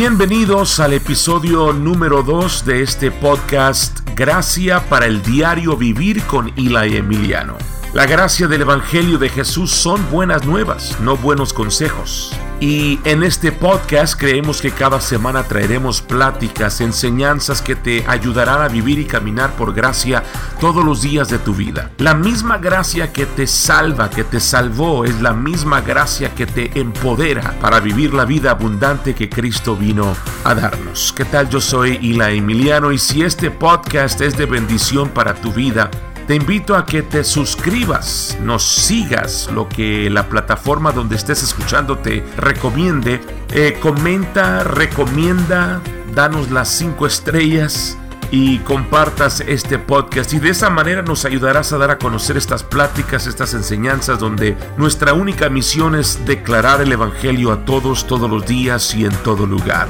Bienvenidos al episodio número 2 de este podcast Gracia para el diario vivir con Eli Emiliano. La gracia del Evangelio de Jesús son buenas nuevas, no buenos consejos. Y en este podcast creemos que cada semana traeremos pláticas, enseñanzas que te ayudarán a vivir y caminar por gracia todos los días de tu vida. La misma gracia que te salva, que te salvó, es la misma gracia que te empodera para vivir la vida abundante que Cristo vino a darnos. ¿Qué tal? Yo soy Ila Emiliano y si este podcast es de bendición para tu vida, te invito a que te suscribas, nos sigas lo que la plataforma donde estés escuchando te recomiende. Eh, comenta, recomienda, danos las cinco estrellas y compartas este podcast y de esa manera nos ayudarás a dar a conocer estas pláticas, estas enseñanzas donde nuestra única misión es declarar el Evangelio a todos, todos los días y en todo lugar.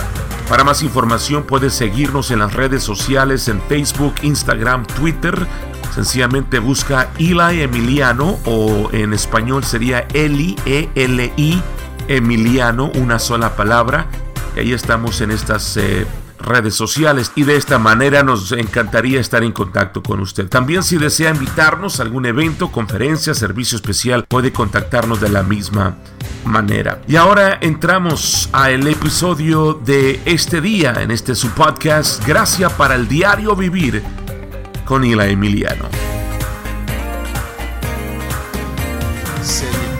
Para más información puedes seguirnos en las redes sociales en Facebook, Instagram, Twitter Sencillamente busca Eli Emiliano o en español sería Eli, E-L-I, Emiliano, una sola palabra. Y ahí estamos en estas eh, redes sociales y de esta manera nos encantaría estar en contacto con usted. También si desea invitarnos a algún evento, conferencia, servicio especial, puede contactarnos de la misma manera. Y ahora entramos al episodio de este día en este su podcast, Gracia para el diario vivir con Ila Emiliano.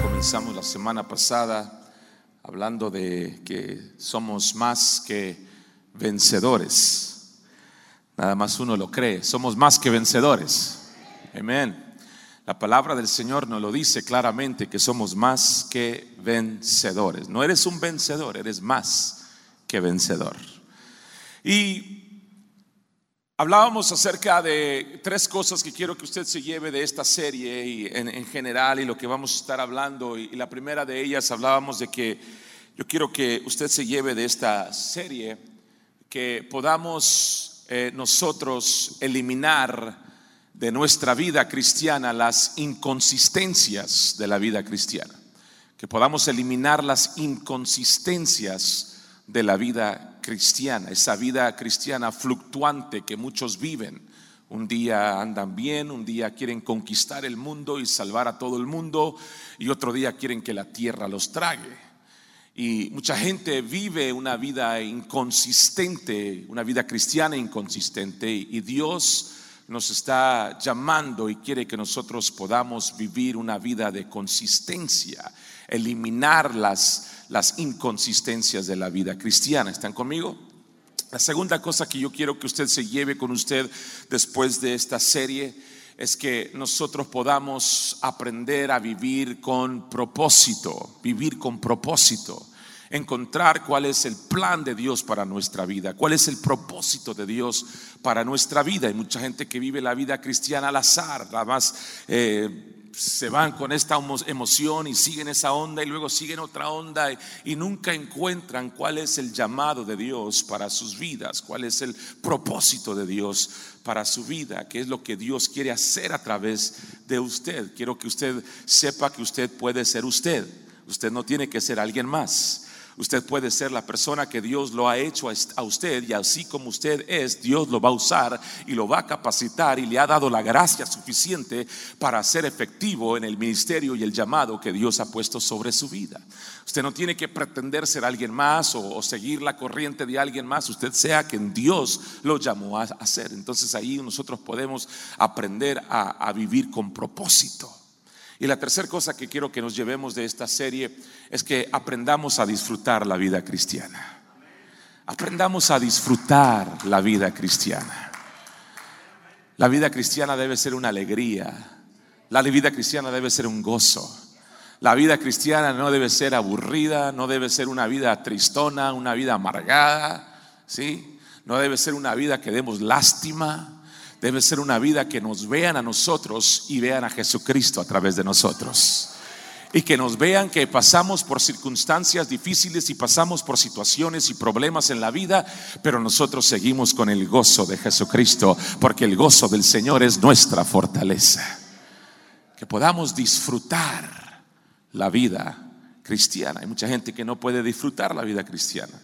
Comenzamos la semana pasada hablando de que somos más que vencedores. Nada más uno lo cree, somos más que vencedores. Amén. La palabra del Señor nos lo dice claramente que somos más que vencedores. No eres un vencedor, eres más que vencedor. Y Hablábamos acerca de tres cosas que quiero que usted se lleve de esta serie y en, general y lo que vamos a estar hablando. Y, la primera de ellas hablábamos de que yo quiero que usted se lleve de esta serie que podamos eh, nosotros eliminar de nuestra vida cristiana las inconsistencias de la vida cristiana. Que podamos eliminar las inconsistencias de la vida cristiana, esa vida cristiana fluctuante que muchos viven. Un día andan bien, un día quieren conquistar el mundo y salvar a todo el mundo, y otro día quieren que la tierra los trague. Y mucha gente vive una vida inconsistente, una vida cristiana inconsistente, y Dios nos está llamando y quiere que nosotros podamos vivir una vida de consistencia, eliminar las las inconsistencias de la vida cristiana. ¿Están conmigo? La segunda cosa que yo quiero que usted se lleve con usted después de esta serie es que nosotros podamos aprender a vivir con propósito, vivir con propósito, encontrar cuál es el plan de Dios para nuestra vida, cuál es el propósito de Dios para nuestra vida. Hay mucha gente que vive la vida cristiana al azar, nada más eh, se van con esta emoción y siguen esa onda y luego siguen otra onda y, nunca encuentran cuál es el llamado de Dios para sus vidas, cuál es el propósito de Dios para su vida, qué es lo que Dios quiere hacer a través de usted. Quiero que usted sepa que usted puede ser usted, usted no tiene que ser alguien más. Usted puede ser la persona que Dios lo ha hecho a usted y así como usted es, Dios lo va a usar y lo va a capacitar y le ha dado la gracia suficiente para ser efectivo en el ministerio y el llamado que Dios ha puesto sobre su vida. Usted no tiene que pretender ser alguien más o, seguir la corriente de alguien más. Usted sea quien Dios lo llamó a hacer. Entonces ahí nosotros podemos aprender a vivir con propósito. Y la tercera cosa que quiero que nos llevemos de esta serie es que aprendamos a disfrutar la vida cristiana. Aprendamos a disfrutar la vida cristiana. La vida cristiana debe ser una alegría. La vida cristiana debe ser un gozo. La vida cristiana no debe ser aburrida, no debe ser una vida tristona, una vida amargada, ¿sí? No debe ser una vida que demos lástima, debe ser una vida que nos vean a nosotros y vean a Jesucristo a través de nosotros. Y que nos vean que pasamos por circunstancias difíciles y pasamos por situaciones y problemas en la vida, pero nosotros seguimos con el gozo de Jesucristo, porque el gozo del Señor es nuestra fortaleza. Que podamos disfrutar la vida cristiana. Hay mucha gente que no puede disfrutar la vida cristiana.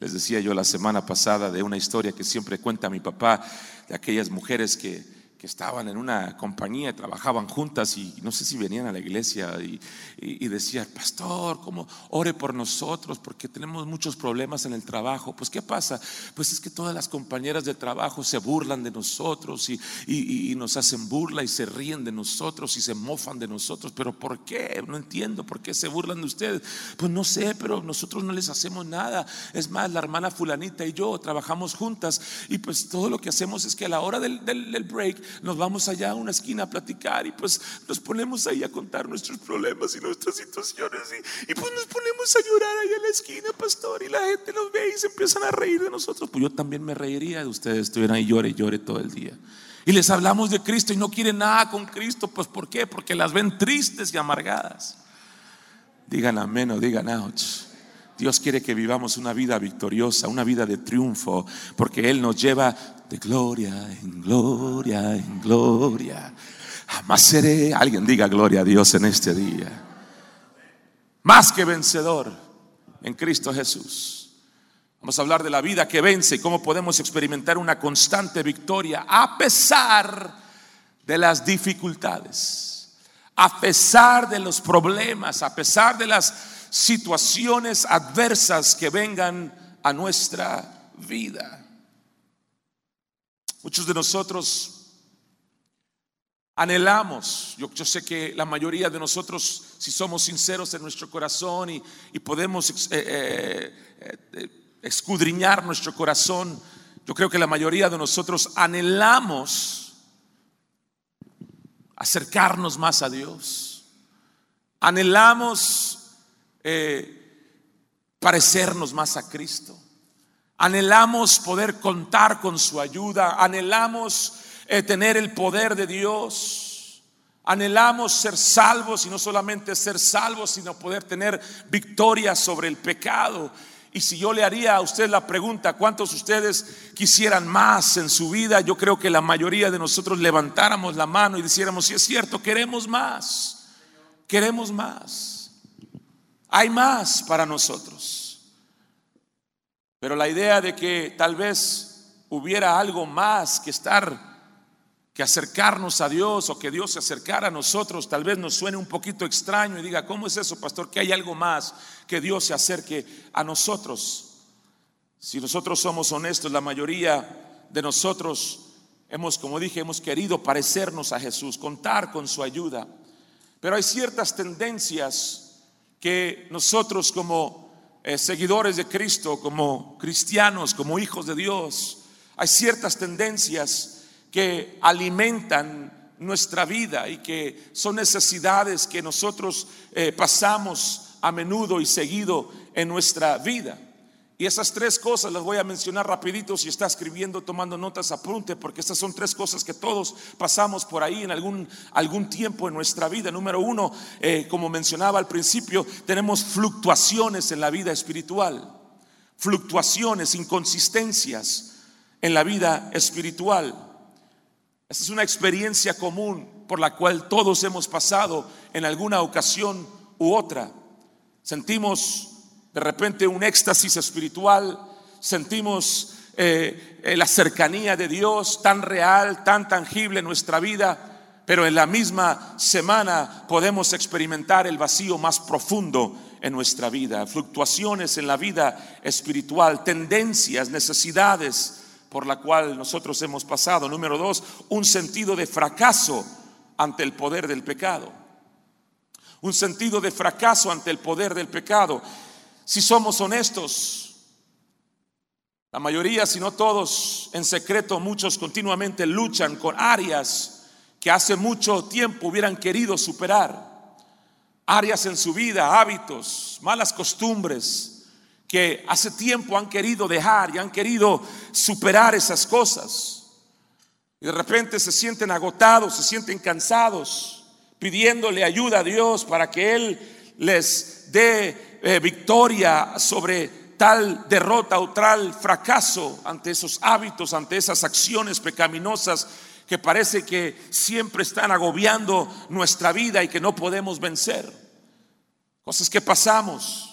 Les decía yo la semana pasada de una historia que siempre cuenta mi papá, de aquellas mujeres que que estaban en una compañía, trabajaban juntas y no sé si venían a la iglesia y, y, decían, pastor, ¿cómo ore por nosotros? Porque tenemos muchos problemas en el trabajo. Pues ¿qué pasa? Pues es que todas las compañeras de trabajo se burlan de nosotros y, y, nos hacen burla y se ríen de nosotros y se mofan de nosotros. Pero ¿por qué? No entiendo por qué se burlan de ustedes. Pues no sé, pero nosotros no les hacemos nada. Es más, la hermana fulanita y yo trabajamos juntas y pues todo lo que hacemos es que a la hora del break, nos vamos allá a una esquina a platicar y pues nos ponemos ahí a contar nuestros problemas y nuestras situaciones y, pues nos ponemos a llorar ahí en la esquina, pastor, y la gente nos ve y se empiezan a reír de nosotros. Pues yo también me reiría de ustedes, estuvieran ahí llore y llore todo el día. Y les hablamos de Cristo y no quieren nada con Cristo, pues ¿por qué? Porque las ven tristes y amargadas. Digan amén o digan ouch. Dios quiere que vivamos una vida victoriosa, una vida de triunfo, porque Él nos lleva de gloria en gloria en gloria. Jamás seré, alguien diga gloria a Dios en este día. Más que vencedor en Cristo Jesús. Vamos a hablar de la vida que vence y cómo podemos experimentar una constante victoria a pesar de las dificultades, a pesar de los problemas, a pesar de las situaciones adversas que vengan a nuestra vida. Muchos de nosotros anhelamos, yo, sé que la mayoría de nosotros, si somos sinceros en nuestro corazón y, podemos eh, eh, eh, escudriñar nuestro corazón, yo creo que la mayoría de nosotros anhelamos acercarnos más a Dios. Anhelamos parecernos más a Cristo. Anhelamos poder contar con su ayuda. Anhelamos eh, tener el poder de Dios. Anhelamos ser salvos y no solamente ser salvos, sino poder tener victoria sobre el pecado. Y si yo le haría a usted la pregunta, ¿cuántos de ustedes quisieran más en su vida? Yo creo que la mayoría de nosotros levantáramos la mano y dijéramos, si es cierto, queremos más, queremos más. Hay más para nosotros. Pero la idea de que tal vez hubiera algo más que estar, que acercarnos a Dios o que Dios se acercara a nosotros, tal vez nos suene un poquito extraño y diga, ¿cómo es eso, pastor? Que hay algo más que Dios se acerque a nosotros. Si nosotros somos honestos, la mayoría de nosotros hemos, como dije, hemos querido parecernos a Jesús, contar con su ayuda. Pero hay ciertas tendencias que nosotros como eh, seguidores de Cristo, como cristianos, como hijos de Dios, hay ciertas tendencias que alimentan nuestra vida y que son necesidades que nosotros eh, pasamos a menudo y seguido en nuestra vida. Y esas tres cosas las voy a mencionar rapidito si está escribiendo, tomando notas, apunte, porque estas son tres cosas que todos pasamos por ahí en algún, algún tiempo en nuestra vida. Número uno, eh, como mencionaba al principio, tenemos fluctuaciones en la vida espiritual, fluctuaciones, inconsistencias en la vida espiritual. Esta es una experiencia común por la cual todos hemos pasado en alguna ocasión u otra. Sentimos de repente un éxtasis espiritual, sentimos eh, eh, la cercanía de Dios tan real, tan tangible en nuestra vida, pero en la misma semana podemos experimentar el vacío más profundo en nuestra vida, fluctuaciones en la vida espiritual, tendencias, necesidades por la cual nosotros hemos pasado. Número dos, un sentido de fracaso ante el poder del pecado. Un sentido de fracaso ante el poder del pecado. Si somos honestos, la mayoría, si no todos, en secreto, muchos continuamente luchan con áreas que hace mucho tiempo hubieran querido superar. Áreas en su vida, hábitos, malas costumbres que hace tiempo han querido dejar y han querido superar esas cosas. Y de repente se sienten agotados, se sienten cansados, pidiéndole ayuda a Dios para que Él les dé eh, victoria sobre tal derrota o tal fracaso ante esos hábitos, ante esas acciones pecaminosas que parece que siempre están agobiando nuestra vida y que no podemos vencer. Cosas que pasamos.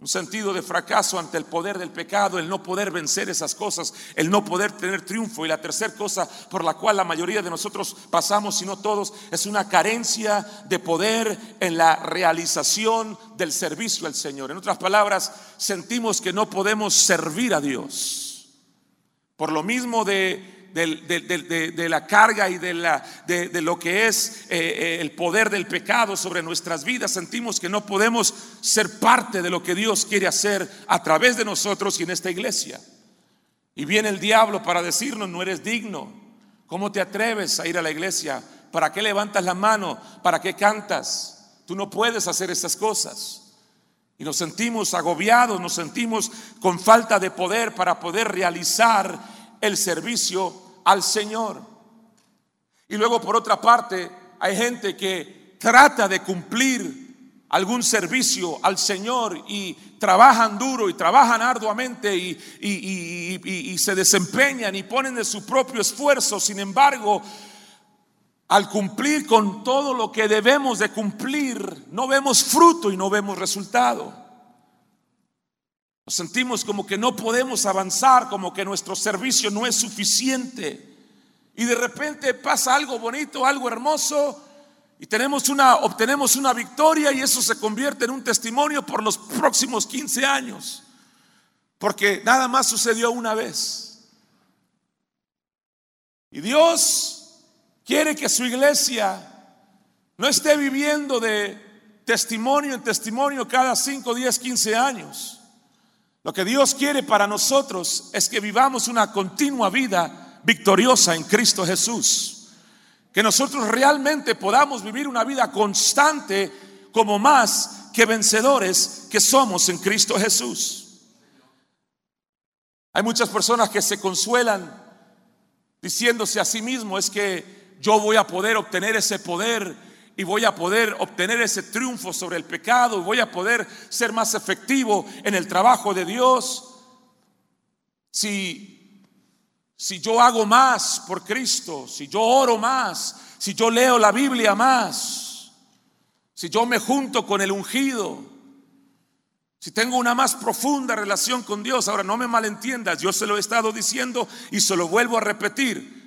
Un sentido de fracaso ante el poder del pecado, el no poder vencer esas cosas, el no poder tener triunfo. Y la tercera cosa por la cual la mayoría de nosotros pasamos, si no todos, es una carencia de poder en la realización del servicio al Señor. En otras palabras, sentimos que no podemos servir a Dios. Por lo mismo de de, la carga y de, la, de, lo que es eh, eh, el poder del pecado sobre nuestras vidas, sentimos que no podemos ser parte de lo que Dios quiere hacer a través de nosotros y en esta iglesia. Y viene el diablo para decirnos, no eres digno. ¿Cómo te atreves a ir a la iglesia? ¿Para qué levantas la mano? ¿Para qué cantas? Tú no puedes hacer esas cosas. Y nos sentimos agobiados, nos sentimos con falta de poder para poder realizar el servicio al Señor. Y luego por otra parte, hay gente que trata de cumplir algún servicio al Señor y trabajan duro y trabajan arduamente y, y, se desempeñan y ponen de su propio esfuerzo. Sin embargo, al cumplir con todo lo que debemos de cumplir, no vemos fruto y no vemos resultado sentimos como que no podemos avanzar, como que nuestro servicio no es suficiente. Y de repente pasa algo bonito, algo hermoso, y tenemos una, obtenemos una victoria y eso se convierte en un testimonio por los próximos 15 años. Porque nada más sucedió una vez. Y Dios quiere que su iglesia no esté viviendo de testimonio en testimonio cada 5, 10, 15 años lo que Dios quiere para nosotros es que vivamos una continua vida victoriosa en Cristo Jesús. Que nosotros realmente podamos vivir una vida constante como más que vencedores que somos en Cristo Jesús. Hay muchas personas que se consuelan diciéndose a sí mismo es que yo voy a poder obtener ese poder y voy a poder obtener ese triunfo sobre el pecado y voy a poder ser más efectivo en el trabajo de Dios. Si, si yo hago más por Cristo, si yo oro más, si yo leo la Biblia más, si yo me junto con el ungido, si tengo una más profunda relación con Dios, ahora no me malentiendas, yo se lo he estado diciendo y se lo vuelvo a repetir.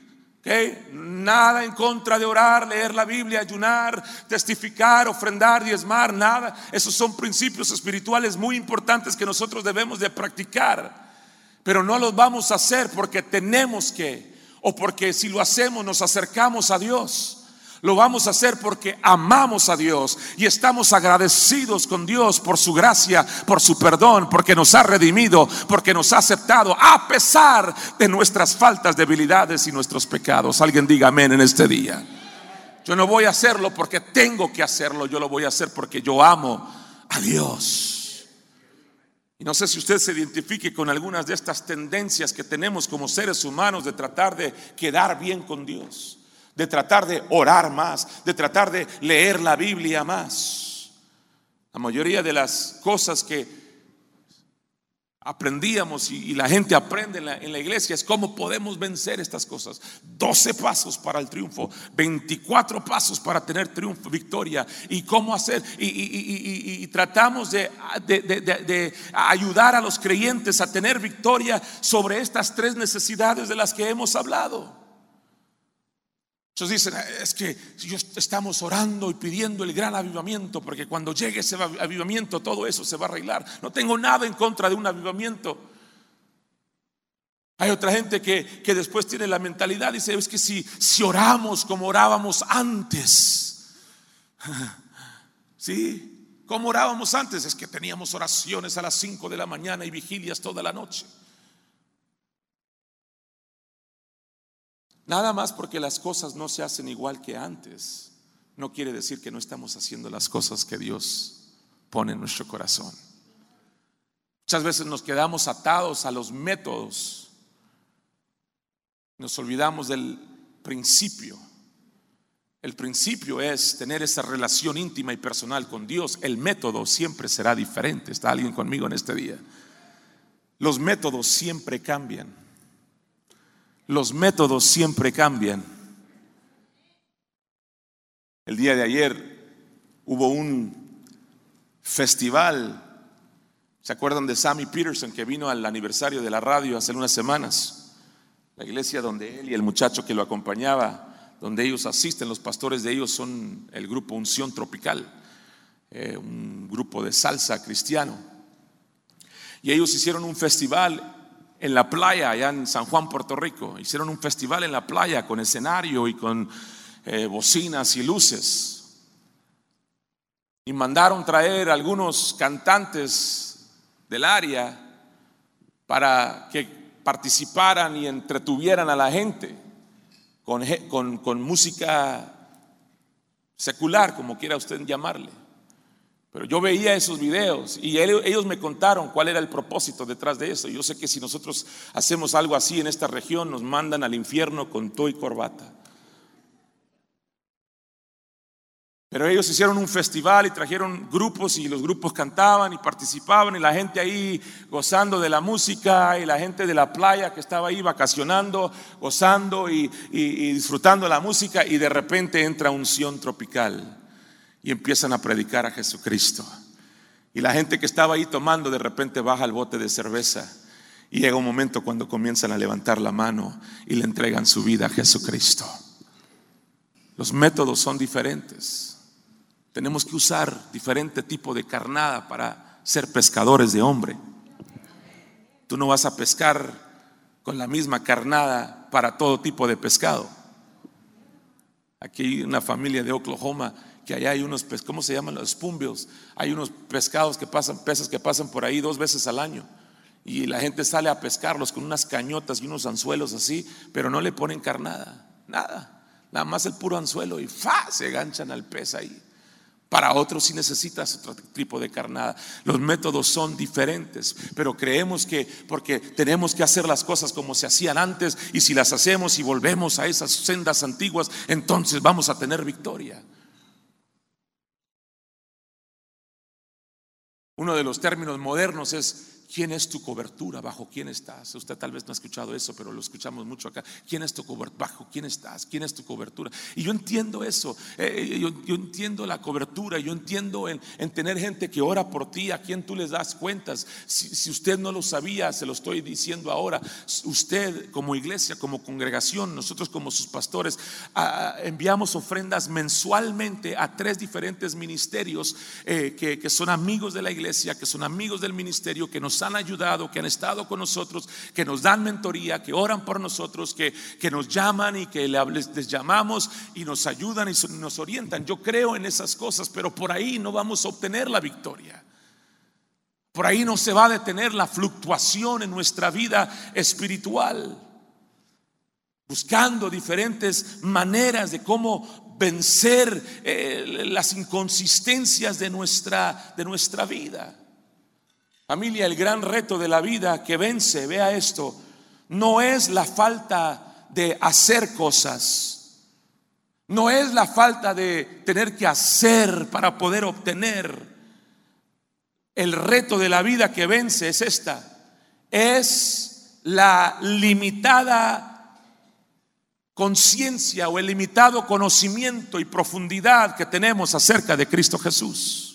Nada en contra de orar, leer la Biblia, ayunar, testificar, ofrendar, diezmar, nada. Esos son principios espirituales muy importantes que nosotros debemos de practicar. Pero no los vamos a hacer porque tenemos que, o porque si lo hacemos nos acercamos a Dios. Lo vamos a hacer porque amamos a Dios y estamos agradecidos con Dios por su gracia, por su perdón, porque nos ha redimido, porque nos ha aceptado a pesar de nuestras faltas, debilidades y nuestros pecados. Alguien diga amén en este día. Yo no voy a hacerlo porque tengo que hacerlo, yo lo voy a hacer porque yo amo a Dios. Y no sé si usted se identifique con algunas de estas tendencias que tenemos como seres humanos de tratar de quedar bien con Dios de tratar de orar más, de tratar de leer la Biblia más. La mayoría de las cosas que aprendíamos y, la gente aprende en la, iglesia es cómo podemos vencer estas cosas. 12 pasos para el triunfo, 24 pasos para tener triunfo, victoria y cómo hacer. Y, tratamos de, de ayudar a los creyentes a tener victoria sobre estas tres necesidades de las que hemos hablado. Muchos dicen, es que estamos orando y pidiendo el gran avivamiento, porque cuando llegue ese avivamiento todo eso se va a arreglar. No tengo nada en contra de un avivamiento. Hay otra gente que, que después tiene la mentalidad, dice, es que si, si oramos como orábamos antes, ¿sí? ¿Cómo orábamos antes? Es que teníamos oraciones a las 5 de la mañana y vigilias toda la noche. Nada más porque las cosas no se hacen igual que antes, no quiere decir que no estamos haciendo las cosas que Dios pone en nuestro corazón. Muchas veces nos quedamos atados a los métodos, nos olvidamos del principio. El principio es tener esa relación íntima y personal con Dios. El método siempre será diferente. ¿Está alguien conmigo en este día? Los métodos siempre cambian. Los métodos siempre cambian. El día de ayer hubo un festival ¿Se acuerdan de Sammy Peterson que vino al aniversario de la radio hace unas semanas? La iglesia donde él y el muchacho que lo acompañaba, donde ellos asisten, los pastores de ellos son el grupo Unción Tropical, eh, un grupo de salsa cristiano. Y ellos hicieron un festival en la playa, allá en San Juan, Puerto Rico. Hicieron un festival en la playa con escenario y con eh, bocinas y luces. Y mandaron traer algunos cantantes del área para que participaran y entretuvieran a la gente con, con, música secular, como quiera usted llamarle. Pero yo veía esos videos y ellos me contaron cuál era el propósito detrás de eso. Yo sé que si nosotros hacemos algo así en esta región, nos mandan al infierno con todo y corbata. Pero ellos hicieron un festival y trajeron grupos y los grupos cantaban y participaban y la gente ahí gozando de la música y la gente de la playa que estaba ahí vacacionando, gozando y, disfrutando la música y de repente entra unción tropical y empiezan a predicar a Jesucristo. Y la gente que estaba ahí tomando de repente baja el bote de cerveza y llega un momento cuando comienzan a levantar la mano y le entregan su vida a Jesucristo. Los métodos son diferentes. Tenemos que usar diferente tipo de carnada para ser pescadores de hombre. Tú no vas a pescar con la misma carnada para todo tipo de pescado. Aquí una familia de Oklahoma que allá hay unos, ¿cómo se llaman los spoonbills? Hay unos pescados que pasan, peces que pasan por ahí dos veces al año. Y la gente sale a pescarlos con unas cañotas y unos anzuelos así, pero no le ponen carnada, nada. Nada más el puro anzuelo y ¡fa! se ganchan al pez ahí. Para otros si necesitas otro tipo de carnada. Los métodos son diferentes, pero creemos que porque tenemos que hacer las cosas como se hacían antes y si las hacemos y volvemos a esas sendas antiguas, entonces vamos a tener victoria. Uno de los términos modernos es ¿Quién es tu cobertura? ¿Bajo quién estás? Usted tal vez no ha escuchado eso, pero lo escuchamos mucho acá. ¿Quién es tu cobertura? ¿Bajo quién estás? ¿Quién es tu cobertura? Y yo entiendo eso. Eh, eh, yo, entiendo la cobertura. Yo entiendo en, tener gente que ora por ti, a quien tú les das cuentas. Si, usted no lo sabía, se lo estoy diciendo ahora. Usted como iglesia, como congregación, nosotros como sus pastores, enviamos ofrendas mensualmente a tres diferentes ministerios eh, que, que son amigos de la iglesia, que son amigos del ministerio, que nos han ayudado, que han estado con nosotros, que nos dan mentoría, que oran por nosotros, que, que nos llaman y que les, llamamos y nos ayudan y nos orientan. Yo creo en esas cosas, pero por ahí no vamos a obtener la victoria. Por ahí no se va a detener la fluctuación en nuestra vida espiritual. Buscando diferentes maneras de cómo vencer eh, las inconsistencias de nuestra, de nuestra vida. Familia, el gran reto de la vida que vence, vea esto, no es la falta de hacer cosas, no es la falta de tener que hacer para poder obtener. El reto de la vida que vence es esta, es la limitada conciencia o el limitado conocimiento y profundidad que tenemos acerca de Cristo Jesús.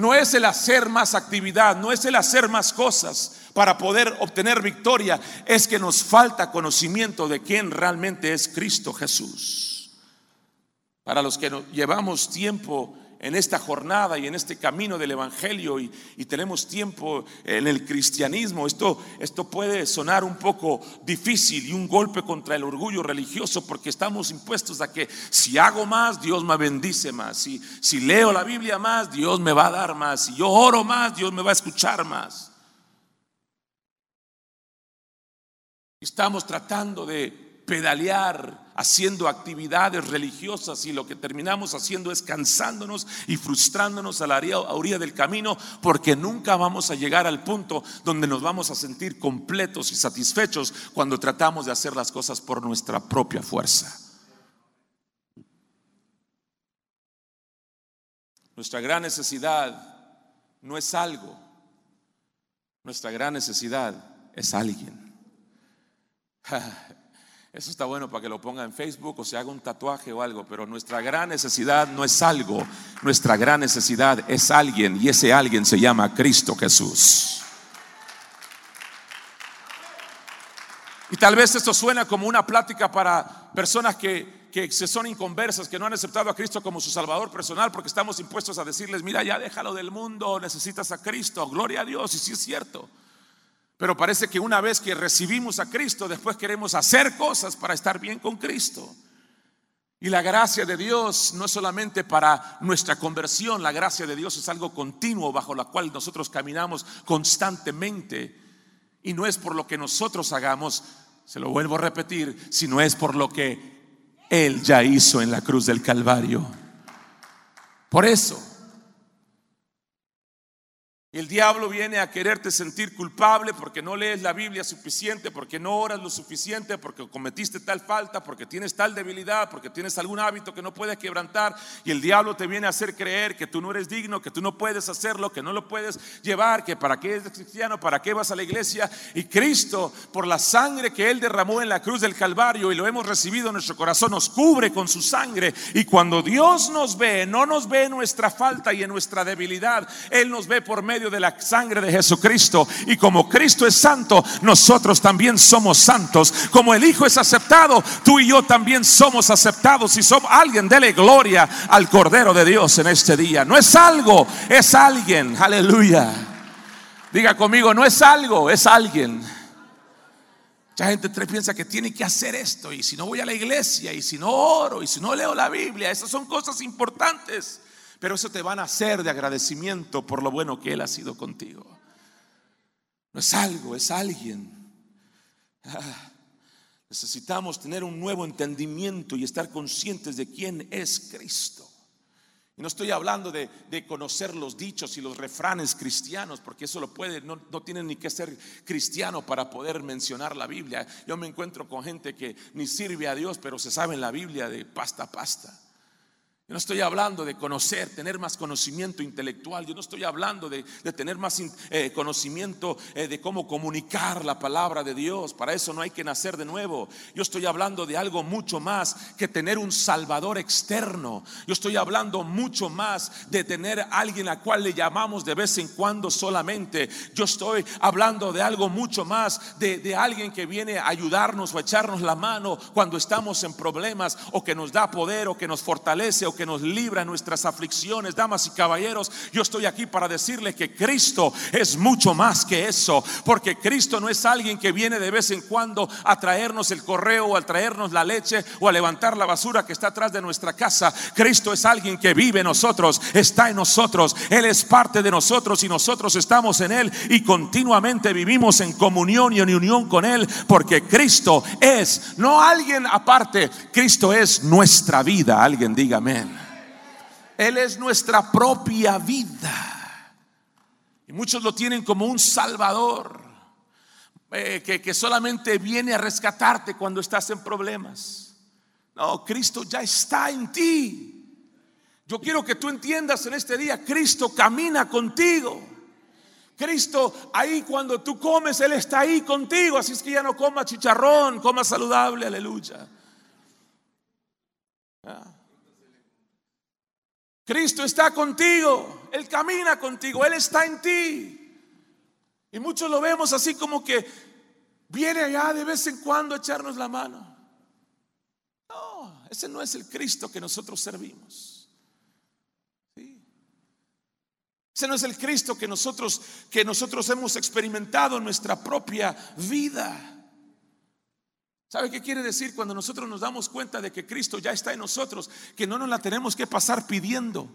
No es el hacer más actividad, no es el hacer más cosas para poder obtener victoria, es que nos falta conocimiento de quién realmente es Cristo Jesús. Para los que llevamos tiempo en esta jornada y en este camino del Evangelio y, tenemos tiempo en el cristianismo, esto, esto puede sonar un poco difícil y un golpe contra el orgullo religioso porque estamos impuestos a que si hago más, Dios me bendice más. Si, si leo la Biblia más, Dios me va a dar más. Si yo oro más, Dios me va a escuchar más. Estamos tratando de pedalear haciendo actividades religiosas y lo que terminamos haciendo es cansándonos y frustrándonos a la orilla del camino porque nunca vamos a llegar al punto donde nos vamos a sentir completos y satisfechos cuando tratamos de hacer las cosas por nuestra propia fuerza. Nuestra gran necesidad no es algo, nuestra gran necesidad es alguien. Eso está bueno para que lo ponga en Facebook o se haga un tatuaje o algo, pero nuestra gran necesidad no es algo, nuestra gran necesidad es alguien y ese alguien se llama Cristo Jesús. Y tal vez esto suena como una plática para personas que, que se son inconversas, que no han aceptado a Cristo como su Salvador personal, porque estamos impuestos a decirles, mira, ya déjalo del mundo, necesitas a Cristo, gloria a Dios, y sí es cierto. Pero parece que una vez que recibimos a Cristo, después queremos hacer cosas para estar bien con Cristo. Y la gracia de Dios no es solamente para nuestra conversión, la gracia de Dios es algo continuo bajo la cual nosotros caminamos constantemente. Y no es por lo que nosotros hagamos, se lo vuelvo a repetir, sino es por lo que Él ya hizo en la cruz del Calvario. Por eso, el diablo viene a quererte sentir culpable porque no lees la Biblia suficiente, porque no oras lo suficiente, porque cometiste tal falta, porque tienes tal debilidad, porque tienes algún hábito que no puedes quebrantar. Y el diablo te viene a hacer creer que tú no eres digno, que tú no puedes hacerlo, que no lo puedes llevar, que para qué eres cristiano, para qué vas a la iglesia. Y Cristo, por la sangre que Él derramó en la cruz del Calvario y lo hemos recibido en nuestro corazón, nos cubre con su sangre. Y cuando Dios nos ve, no nos ve en nuestra falta y en nuestra debilidad, Él nos ve por medio de la sangre de Jesucristo. Y como Cristo es santo, nosotros también somos santos. Como el Hijo es aceptado, tú y yo también somos aceptados. Y somos alguien, dele gloria al Cordero de Dios en este día. No es algo, es alguien. Aleluya. Diga conmigo, no es algo, es alguien. Mucha gente piensa que tiene que hacer esto y si no voy a la iglesia y si no oro y si no leo la Biblia, esas son cosas importantes. Pero eso te van a hacer de agradecimiento por lo bueno que Él ha sido contigo. No es algo, es alguien. Ah, necesitamos tener un nuevo entendimiento y estar conscientes de quién es Cristo. Y no estoy hablando de, conocer los dichos y los refranes cristianos, porque eso lo puede, no, no tienen ni que ser cristiano para poder mencionar la Biblia. Yo me encuentro con gente que ni sirve a Dios, pero se sabe en la Biblia de pasta a pasta. Yo no estoy hablando de conocer, tener más conocimiento intelectual. Yo no estoy hablando de, tener más eh, conocimiento eh, de cómo comunicar la palabra de Dios. Para eso no hay que nacer de nuevo. Yo estoy hablando de algo mucho más que tener un salvador externo. Yo estoy hablando mucho más de tener alguien a cual le llamamos de vez en cuando solamente. Yo estoy hablando de algo mucho más de, de alguien que viene a ayudarnos o a echarnos la mano cuando estamos en problemas o que nos da poder o que nos fortalece nos libra nuestras aflicciones. Damas y caballeros, yo estoy aquí para decirle que Cristo es mucho más que eso, porque Cristo no es alguien que viene de vez en cuando a traernos el correo o a traernos la leche o a levantar la basura que está atrás de nuestra casa. Cristo es alguien que vive en nosotros, está en nosotros, Él es parte de nosotros y nosotros estamos en Él y continuamente vivimos en comunión y en unión con Él, porque Cristo es, no alguien aparte, Cristo es nuestra vida. Alguien diga amén. Él es nuestra propia vida. Y muchos lo tienen como un salvador eh, que, que solamente viene a rescatarte cuando estás en problemas. No, Cristo ya está en ti. Yo quiero que tú entiendas en este día, Cristo camina contigo. Cristo ahí cuando tú comes, Él está ahí contigo. Así es que ya no coma chicharrón, coma saludable, aleluya. Ah. Cristo está contigo, Él camina contigo, Él está en ti. Y muchos lo vemos así como que viene allá de vez en cuando a echarnos la mano. No, ese no es el Cristo que nosotros servimos. Ese no es el Cristo que nosotros que nosotros hemos experimentado en nuestra propia vida. ¿Sabe qué quiere decir cuando nosotros nos damos cuenta de que Cristo ya está en nosotros? Que no nos la tenemos que pasar pidiendo.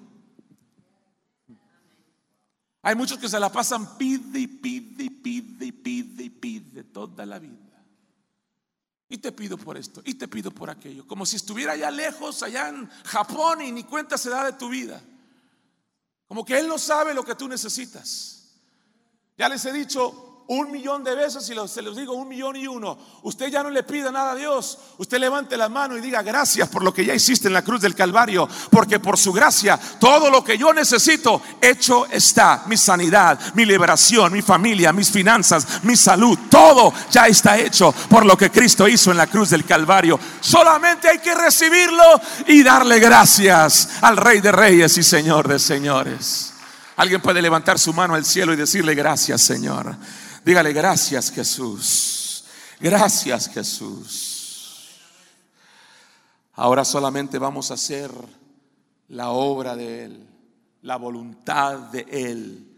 Hay muchos que se la pasan pide, pide, pide, pide, pide toda la vida. Y te pido por esto, y te pido por aquello. Como si estuviera allá lejos, allá en Japón y ni cuenta se da de tu vida. Como que Él no sabe lo que tú necesitas. Ya les he dicho, un millón de veces y se los digo un millón y uno. Usted ya no le pida nada a Dios. Usted levante la mano y diga gracias por lo que ya hiciste en la cruz del Calvario. Porque por su gracia todo lo que yo necesito hecho está. Mi sanidad, mi liberación, mi familia, mis finanzas, mi salud. Todo ya está hecho por lo que Cristo hizo en la cruz del Calvario. Solamente hay que recibirlo y darle gracias al Rey de Reyes y Señor de Señores. Alguien puede levantar su mano al cielo y decirle gracias Señor. Dígale gracias Jesús. Gracias Jesús. Ahora solamente vamos a hacer la obra de Él, la voluntad de Él.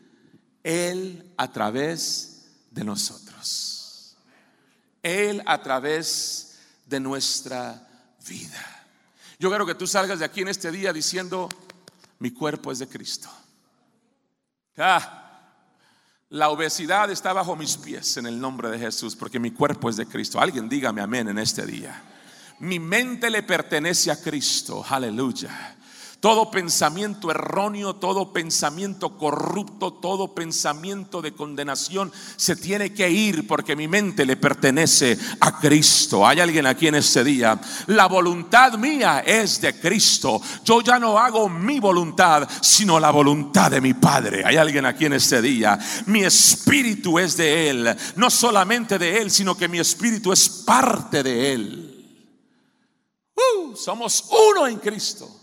Él a través de nosotros. Él a través de nuestra vida. Yo quiero que tú salgas de aquí en este día diciendo, mi cuerpo es de Cristo. Ah, la obesidad está bajo mis pies en el nombre de Jesús, porque mi cuerpo es de Cristo. Alguien dígame amén en este día. Mi mente le pertenece a Cristo. Aleluya. Todo pensamiento erróneo, todo pensamiento corrupto, todo pensamiento de condenación se tiene que ir porque mi mente le pertenece a Cristo. Hay alguien aquí en este día. La voluntad mía es de Cristo. Yo ya no hago mi voluntad, sino la voluntad de mi Padre. Hay alguien aquí en este día. Mi espíritu es de Él. No solamente de Él, sino que mi espíritu es parte de Él. Uh, somos uno en Cristo.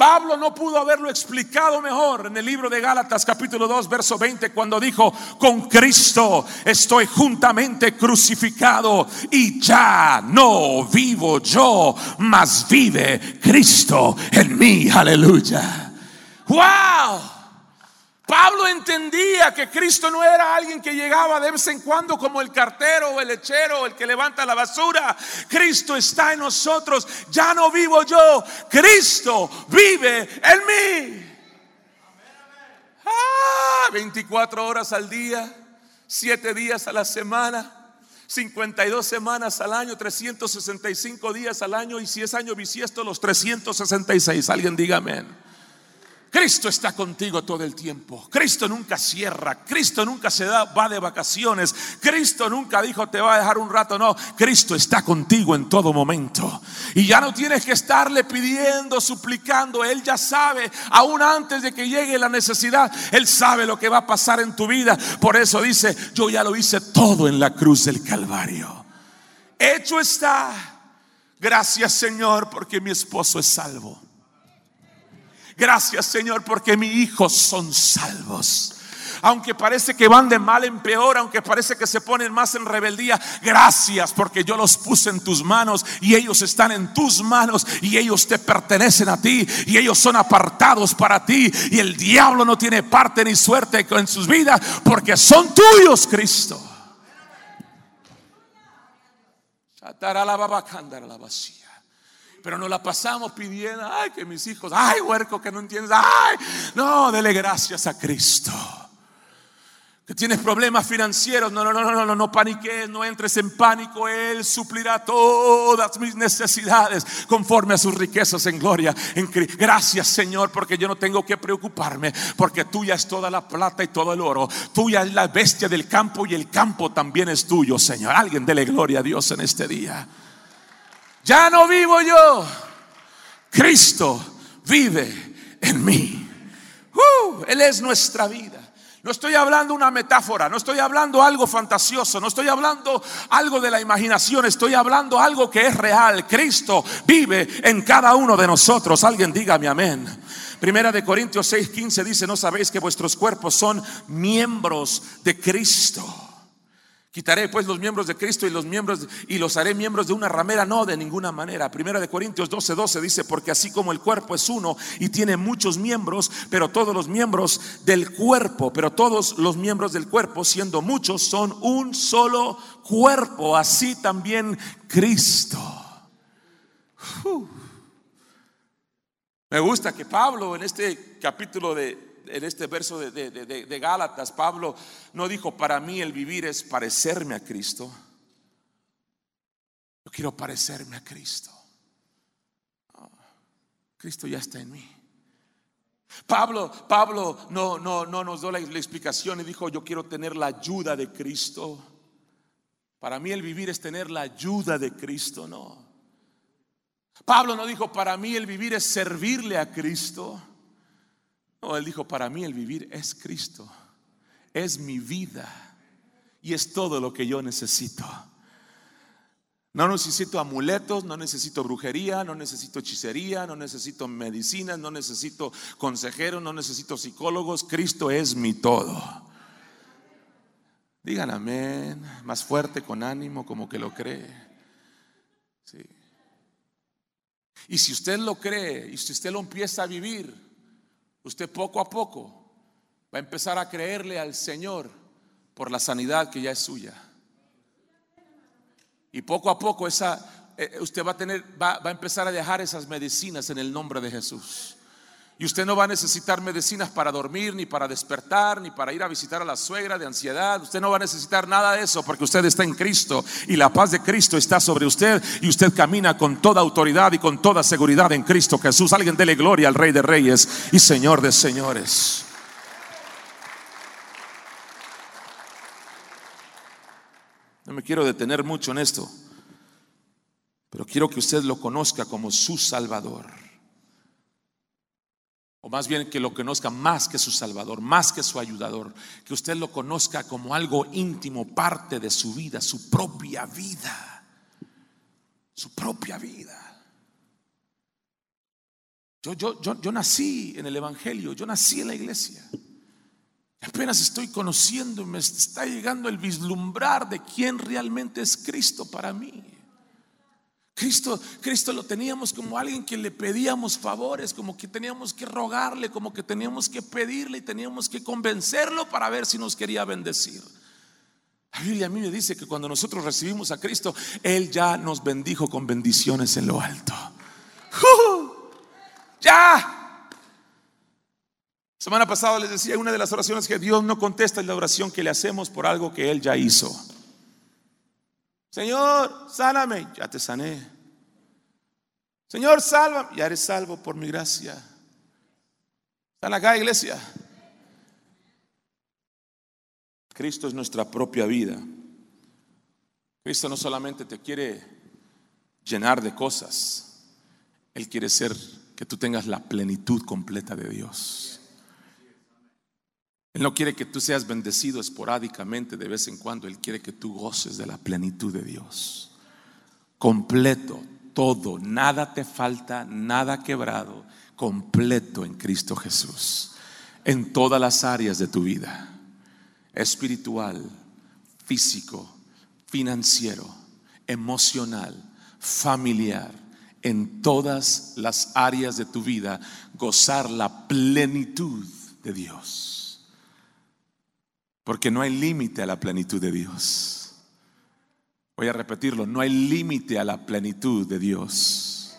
Pablo no pudo haberlo explicado mejor en el libro de Gálatas capítulo 2 verso 20 cuando dijo, con Cristo estoy juntamente crucificado y ya no vivo yo, mas vive Cristo en mí. Aleluya. ¡Wow! Pablo entendía que Cristo no era alguien que llegaba de vez en cuando como el cartero o el lechero o el que levanta la basura. Cristo está en nosotros. Ya no vivo yo. Cristo vive en mí. 24 ah, horas al día, 7 días a la semana. 52 semanas al año, 365 días al año y si es año bisiesto los 366. Alguien diga amén. Cristo está contigo todo el tiempo. Cristo nunca cierra. Cristo nunca se da, va de vacaciones. Cristo nunca dijo te va a dejar un rato. No, Cristo está contigo en todo momento. Y ya no tienes que estarle pidiendo, suplicando. Él ya sabe, aún antes de que llegue la necesidad, Él sabe lo que va a pasar en tu vida. Por eso dice, yo ya lo hice todo en la cruz del Calvario. Hecho está. Gracias Señor porque mi esposo es salvo. Gracias Señor porque mis hijos son salvos. Aunque parece que van de mal en peor, aunque parece que se ponen más en rebeldía, gracias porque yo los puse en tus manos y ellos están en tus manos y ellos te pertenecen a ti y ellos son apartados para ti. Y el diablo no tiene parte ni suerte en sus vidas porque son tuyos, Cristo. Pero nos la pasamos pidiendo, ay, que mis hijos, ay, huerco, que no entiendes, ay, no, dele gracias a Cristo. Que tienes problemas financieros, no, no, no, no, no, no paniques, no entres en pánico, Él suplirá todas mis necesidades conforme a sus riquezas en gloria. En, gracias Señor, porque yo no tengo que preocuparme, porque tuya es toda la plata y todo el oro, tuya es la bestia del campo y el campo también es tuyo, Señor. Alguien dele gloria a Dios en este día. Ya no vivo yo. Cristo vive en mí. Uh, él es nuestra vida. No estoy hablando una metáfora, no estoy hablando algo fantasioso, no estoy hablando algo de la imaginación, estoy hablando algo que es real. Cristo vive en cada uno de nosotros. Alguien dígame amén. Primera de Corintios 6:15 dice, "No sabéis que vuestros cuerpos son miembros de Cristo." Quitaré pues los miembros de Cristo y los miembros y los haré miembros de una ramera, no de ninguna manera. Primera de Corintios 12, 12 dice, porque así como el cuerpo es uno y tiene muchos miembros, pero todos los miembros del cuerpo, pero todos los miembros del cuerpo, siendo muchos, son un solo cuerpo, así también Cristo. Me gusta que Pablo en este capítulo de en este verso de, Gálatas, Pablo no dijo, para mí el vivir es parecerme a Cristo. Yo quiero parecerme a Cristo. Cristo ya está en mí. Pablo, Pablo no, no, no nos dio la, la explicación y dijo, yo quiero tener la ayuda de Cristo. Para mí el vivir es tener la ayuda de Cristo, no. Pablo no dijo, para mí el vivir es servirle a Cristo. No, él dijo, para mí el vivir es Cristo. Es mi vida. Y es todo lo que yo necesito. No necesito amuletos, no necesito brujería, no necesito hechicería, no necesito medicinas, no necesito consejeros, no necesito psicólogos. Cristo es mi todo. Digan amén, más fuerte, con ánimo, como que lo cree. Sí. Y si usted lo cree y si usted lo empieza a vivir, usted poco a poco va a empezar a creerle al Señor por la sanidad que ya es suya. Y poco a poco esa, eh, usted va a tener, va, va a empezar a dejar esas medicinas en el nombre de Jesús. Y usted no va a necesitar medicinas para dormir, ni para despertar, ni para ir a visitar a la suegra de ansiedad. Usted no va a necesitar nada de eso porque usted está en Cristo y la paz de Cristo está sobre usted y usted camina con toda autoridad y con toda seguridad en Cristo Jesús. Alguien dele gloria al Rey de Reyes y Señor de Señores. No me quiero detener mucho en esto, pero quiero que usted lo conozca como su Salvador. O más bien que lo conozca más que su Salvador, más que su ayudador. Que usted lo conozca como algo íntimo, parte de su vida, su propia vida. Su propia vida. Yo, yo, yo, yo nací en el Evangelio, yo nací en la iglesia. Apenas estoy conociendo y me está llegando el vislumbrar de quién realmente es Cristo para mí. Cristo, Cristo lo teníamos como alguien que le pedíamos favores, como que teníamos que rogarle, como que teníamos que pedirle y teníamos que convencerlo para ver si nos quería bendecir. La Biblia a mí me dice que cuando nosotros recibimos a Cristo, Él ya nos bendijo con bendiciones en lo alto. ¡Uh! ¡Ya! Semana pasada les decía, una de las oraciones que Dios no contesta es la oración que le hacemos por algo que Él ya hizo. Señor, sáname, ya te sané. Señor, salva, ya eres salvo por mi gracia. ¿Están acá, iglesia? Cristo es nuestra propia vida. Cristo no solamente te quiere llenar de cosas, Él quiere ser que tú tengas la plenitud completa de Dios. Él no quiere que tú seas bendecido esporádicamente de vez en cuando. Él quiere que tú goces de la plenitud de Dios. Completo, todo, nada te falta, nada quebrado, completo en Cristo Jesús. En todas las áreas de tu vida. Espiritual, físico, financiero, emocional, familiar. En todas las áreas de tu vida, gozar la plenitud de Dios. Porque no hay límite a la plenitud de Dios. Voy a repetirlo, no hay límite a la plenitud de Dios.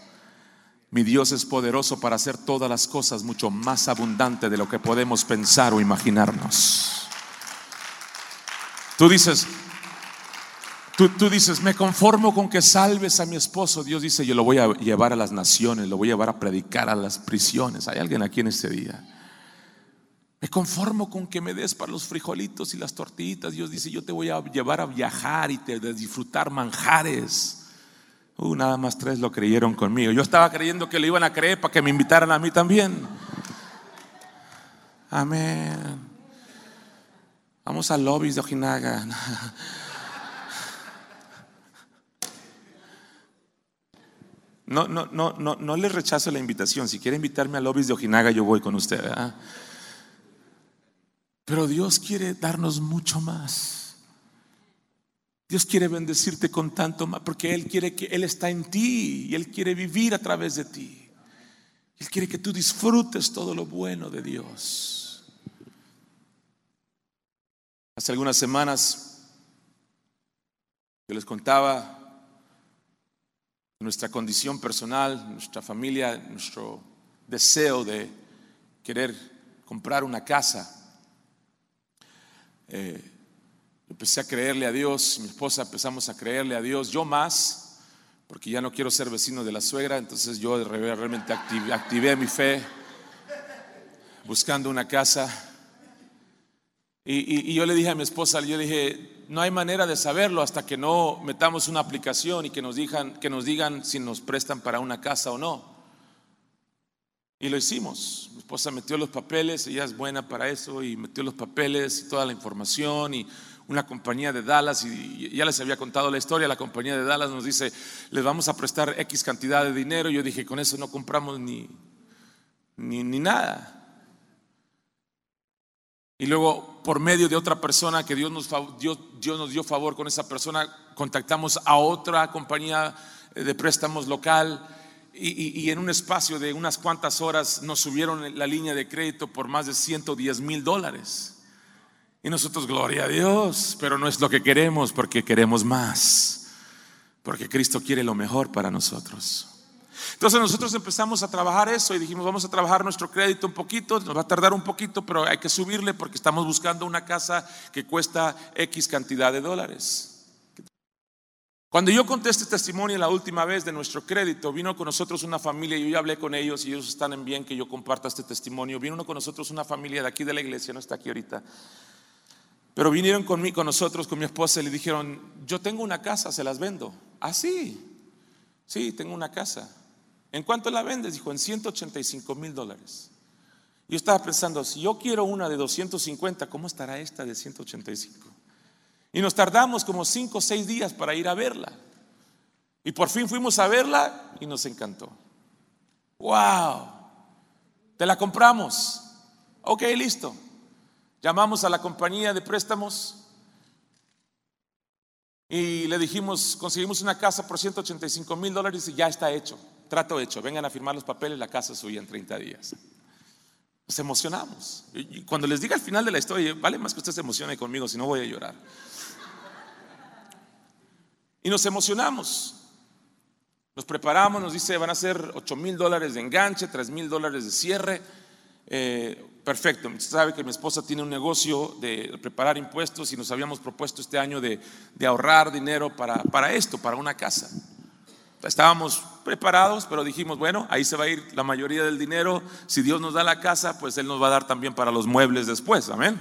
Mi Dios es poderoso para hacer todas las cosas mucho más abundante de lo que podemos pensar o imaginarnos. Tú dices, tú, tú, dices, me conformo con que salves a mi esposo. Dios dice, yo lo voy a llevar a las naciones, lo voy a llevar a predicar a las prisiones. ¿Hay alguien aquí en este día? Me conformo con que me des para los frijolitos y las tortillitas. Dios dice, yo te voy a llevar a viajar y te a disfrutar manjares. Uh, nada más tres lo creyeron conmigo. Yo estaba creyendo que lo iban a creer para que me invitaran a mí también. Amén. Vamos al lobby de Ojinaga. No, no, no, no, no le rechazo la invitación. Si quiere invitarme al lobby de Ojinaga, yo voy con usted. Pero Dios quiere darnos mucho más. Dios quiere bendecirte con tanto más, porque Él quiere que Él está en ti y Él quiere vivir a través de ti. Él quiere que tú disfrutes todo lo bueno de Dios. Hace algunas semanas yo les contaba nuestra condición personal, nuestra familia, nuestro deseo de querer comprar una casa. Eh, empecé a creerle a Dios, mi esposa empezamos a creerle a Dios, yo más, porque ya no quiero ser vecino de la suegra, entonces yo realmente activé, mi fe. buscando una casa. Y, yo le dije a mi esposa, yo dije, no hay manera de saberlo hasta que no metamos una aplicación y que nos digan si nos prestan para una casa o no. Y lo hicimos. Esposa metió los papeles, ella es buena para eso, y metió los papeles y toda la información y una compañía de Dallas, y ya les había contado la historia, la compañía de Dallas nos dice, les vamos a prestar X cantidad de dinero. Yo dije, con eso no compramos ni, ni, ni nada. Y luego, por medio de otra persona que Dios nos, Dios, Dios nos dio favor con esa persona, contactamos a otra compañía de préstamos local y, en un espacio de unas cuantas horas nos subieron la línea de crédito por más de 110 mil dólares. Y nosotros, gloria a Dios, pero no es lo que queremos porque queremos más, porque Cristo quiere lo mejor para nosotros. Entonces nosotros empezamos a trabajar eso y dijimos, vamos a trabajar nuestro crédito un poquito, nos va a tardar un poquito, pero hay que subirle porque estamos buscando una casa que cuesta X cantidad de dólares. Cuando yo conté este testimonio la última vez de nuestro crédito, vino con nosotros una familia, yo ya hablé con ellos y ellos están en bien que yo comparta este testimonio. Vino con nosotros una familia de aquí de la iglesia, no está aquí ahorita. Pero vinieron conmigo, con nosotros, con mi esposa y le dijeron, yo tengo una casa, se las vendo. Ah, sí, sí, tengo una casa. ¿En cuánto la vendes? Dijo, en 185 mil dólares. Yo estaba pensando, si yo quiero una de 250, ¿cómo estará esta de 185? Y nos tardamos como 5 o 6 días para ir a verla. Y por fin fuimos a verla y nos encantó. ¡Wow! Te la compramos. Ok, listo. Llamamos a la compañía de préstamos y le dijimos, conseguimos una casa por 185 mil dólares y ya está hecho, trato hecho, vengan a firmar los papeles, la casa suya en 30 días. Nos emocionamos. Y cuando les diga al final de la historia, vale más que usted se emocione conmigo, si no voy a llorar. Y nos emocionamos. Nos preparamos, nos dice, van a ser 8 mil dólares de enganche, 3 mil dólares de cierre. Eh, perfecto, usted sabe que mi esposa tiene un negocio de preparar impuestos y nos habíamos propuesto este año de, ahorrar dinero para, para esto, para una casa. Estábamos preparados, pero dijimos, bueno, ahí se va a ir la mayoría del dinero. Si Dios nos da la casa, pues Él nos va a dar también para los muebles después. Amén.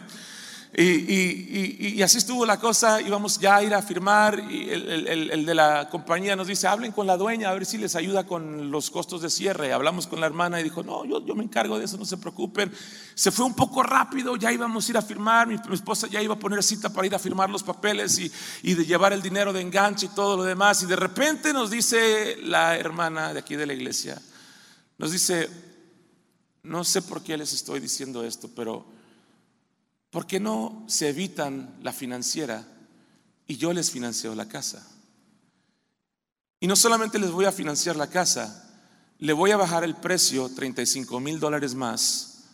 Y, así estuvo la cosa, íbamos ya a ir a firmar y el, de la compañía nos dice, hablen con la dueña a ver si les ayuda con los costos de cierre. Hablamos con la hermana y dijo, no, yo, me encargo de eso, no se preocupen. Se fue un poco rápido, ya íbamos a ir a firmar, mi, esposa ya iba a poner cita para ir a firmar los papeles y de llevar el dinero de enganche y todo lo demás. Y de repente nos dice la hermana de aquí de la iglesia, nos dice, no sé por qué les estoy diciendo esto, pero ¿Por qué no se evitan la financiera y yo les financio la casa? Y no solamente les voy a financiar la casa, le voy a bajar el precio 35 mil dólares más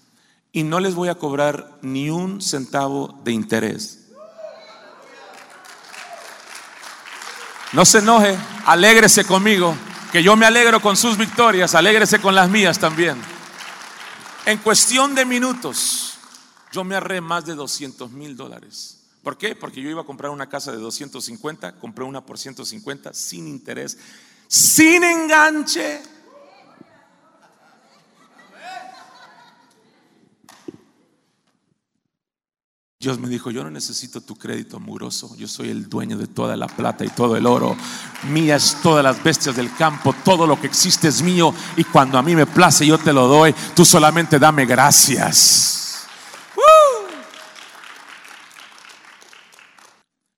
y no les voy a cobrar ni un centavo de interés. No se enoje, alégrese conmigo, que yo me alegro con sus victorias, alégrese con las mías también. En cuestión de minutos, yo me ahorré más de 200 mil dólares. ¿Por qué? Porque yo iba a comprar una casa de 250, compré una por 150 sin interés, sin enganche. Dios me dijo, yo no necesito tu crédito amoroso, yo soy el dueño de toda la plata y todo el oro. Mía es todas las bestias del campo, todo lo que existe es mío y cuando a mí me place yo te lo doy, tú solamente dame gracias.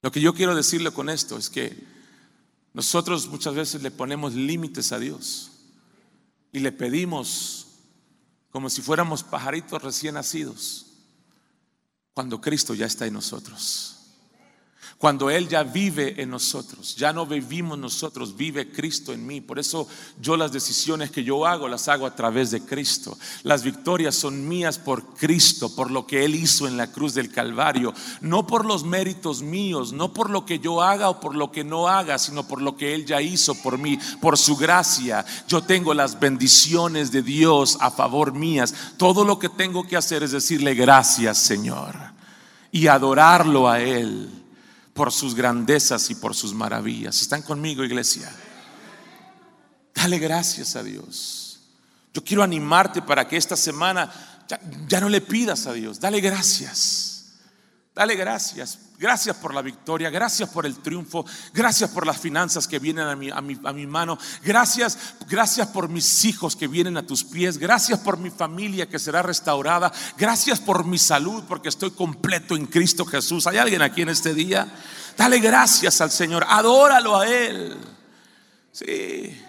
Lo que yo quiero decirle con esto es que nosotros muchas veces le ponemos límites a Dios y le pedimos como si fuéramos pajaritos recién nacidos, cuando Cristo ya está en nosotros. Cuando Él ya vive en nosotros, ya no vivimos nosotros, vive Cristo en mí. Por eso yo las decisiones que yo hago las hago a través de Cristo. Las victorias son mías por Cristo, por lo que Él hizo en la cruz del Calvario. No por los méritos míos, no por lo que yo haga o por lo que no haga, sino por lo que Él ya hizo por mí, por su gracia. Yo tengo las bendiciones de Dios a favor mías. Todo lo que tengo que hacer es decirle gracias Señor y adorarlo a Él por sus grandezas y por sus maravillas. ¿Están conmigo, iglesia? Dale gracias a Dios. Yo quiero animarte para que esta semana ya, no le pidas a Dios, dale gracias. Dale gracias. Gracias por la victoria, gracias por el triunfo, gracias por las finanzas que vienen a mi, a mi, a mi mano, gracias, gracias por mis hijos que vienen a tus pies, gracias por mi familia que será restaurada, gracias por mi salud porque estoy completo en Cristo Jesús. ¿Hay alguien aquí en este día? Dale gracias al Señor, adóralo a Él. Sí.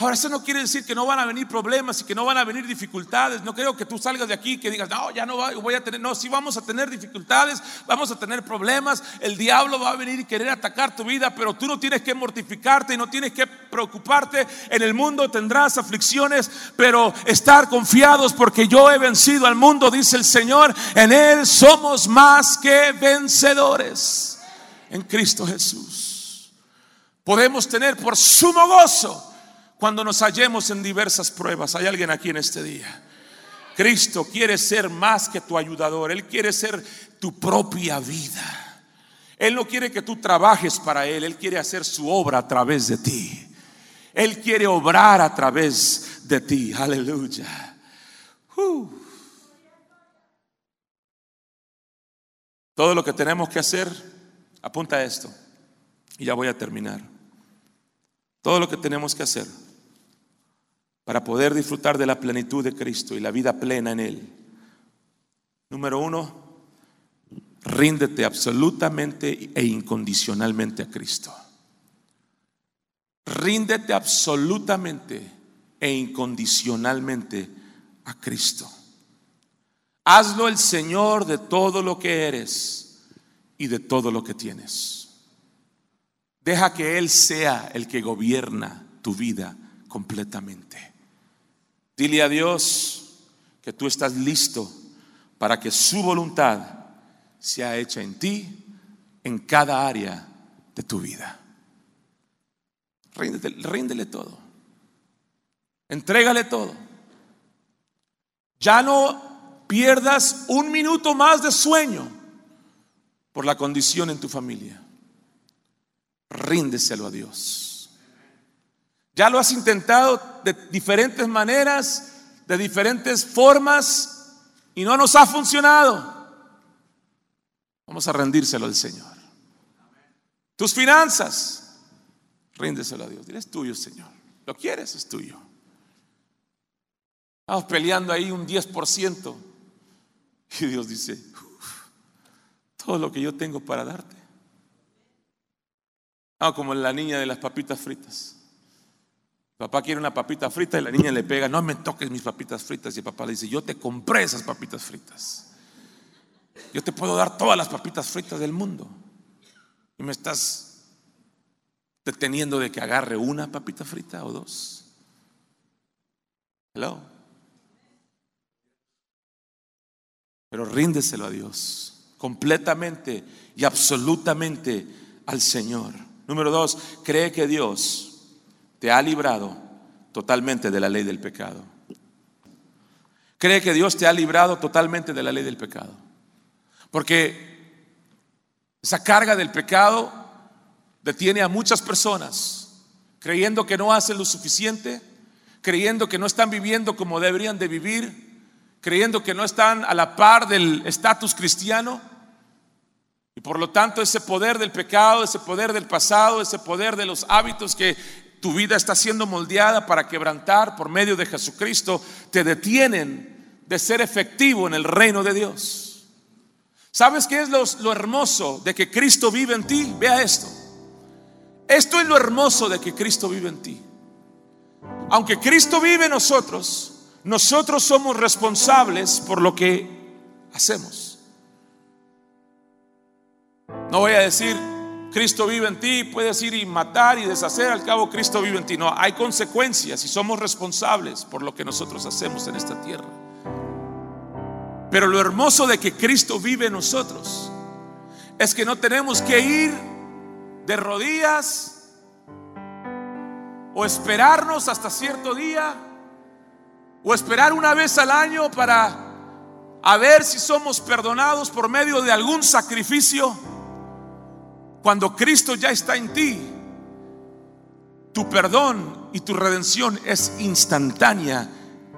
Ahora, eso no quiere decir que no van a venir problemas y que no van a venir dificultades. No creo que tú salgas de aquí y que digas, no, ya no voy a tener. No, sí vamos a tener dificultades, vamos a tener problemas. El diablo va a venir y querer atacar tu vida, pero tú no tienes que mortificarte y no tienes que preocuparte. En el mundo tendrás aflicciones, pero estar confiados porque yo he vencido al mundo, dice el Señor. En Él somos más que vencedores. En Cristo Jesús. Podemos tener por sumo gozo cuando nos hallemos en diversas pruebas. Hay alguien aquí en este día. Cristo quiere ser más que tu ayudador. Él quiere ser tu propia vida. Él no quiere que tú trabajes para Él. Él quiere hacer su obra a través de ti. Él quiere obrar a través de ti. Aleluya. Uh. Todo lo que tenemos que hacer, apunta a esto. Y ya voy a terminar. Todo lo que tenemos que hacer para poder disfrutar de la plenitud de Cristo y la vida plena en Él. Número uno, ríndete absolutamente e incondicionalmente a Cristo. Ríndete absolutamente e incondicionalmente a Cristo. Hazlo el Señor de todo lo que eres y de todo lo que tienes. Deja que Él sea el que gobierna tu vida completamente. Dile a Dios que tú estás listo para que su voluntad sea hecha en ti, en cada área de tu vida. Ríndele, todo. Entrégale todo. Ya no pierdas un minuto más de sueño por la condición en tu familia. Ríndeselo a Dios. Ya lo has intentado de diferentes maneras, de diferentes formas y no nos ha funcionado. Vamos a rendírselo al Señor. Tus finanzas, ríndeselo a Dios. Dile, es tuyo, Señor. Lo quieres, es tuyo. Estamos peleando ahí un 10%. Y Dios dice, todo lo que yo tengo para darte. Ah, como la niña de las papitas fritas. Papá quiere una papita frita y la niña le pega, no me toques mis papitas fritas. Y el papá le dice, yo te compré esas papitas fritas. Yo te puedo dar todas las papitas fritas del mundo. Y me estás deteniendo de que agarre una papita frita o dos. Hello. Pero ríndeselo a Dios completamente y absolutamente al Señor. Número dos, cree que Dios te ha librado totalmente de la ley del pecado. Cree que Dios te ha librado totalmente de la ley del pecado. Porque esa carga del pecado detiene a muchas personas creyendo que no hacen lo suficiente, creyendo que no están viviendo como deberían de vivir, creyendo que no están a la par del estatus cristiano. Y por lo tanto ese poder del pecado, ese poder del pasado, ese poder de los hábitos que tu vida está siendo moldeada para quebrantar por medio de Jesucristo, te detienen de ser efectivo en el reino de Dios. ¿Sabes qué es lo, hermoso de que Cristo vive en ti? Vea esto. Esto es lo hermoso de que Cristo vive en ti. Aunque Cristo vive en nosotros, nosotros somos responsables por lo que hacemos. No voy a decir, Cristo vive en ti, puedes ir y matar y deshacer, al cabo Cristo vive en ti. No, hay consecuencias y somos responsables por lo que nosotros hacemos en esta tierra. Pero lo hermoso de que Cristo vive en nosotros es que no tenemos que ir de rodillas o esperarnos hasta cierto día o esperar una vez al año para a ver si somos perdonados por medio de algún sacrificio cuando Cristo ya está en ti, tu perdón y tu redención es instantánea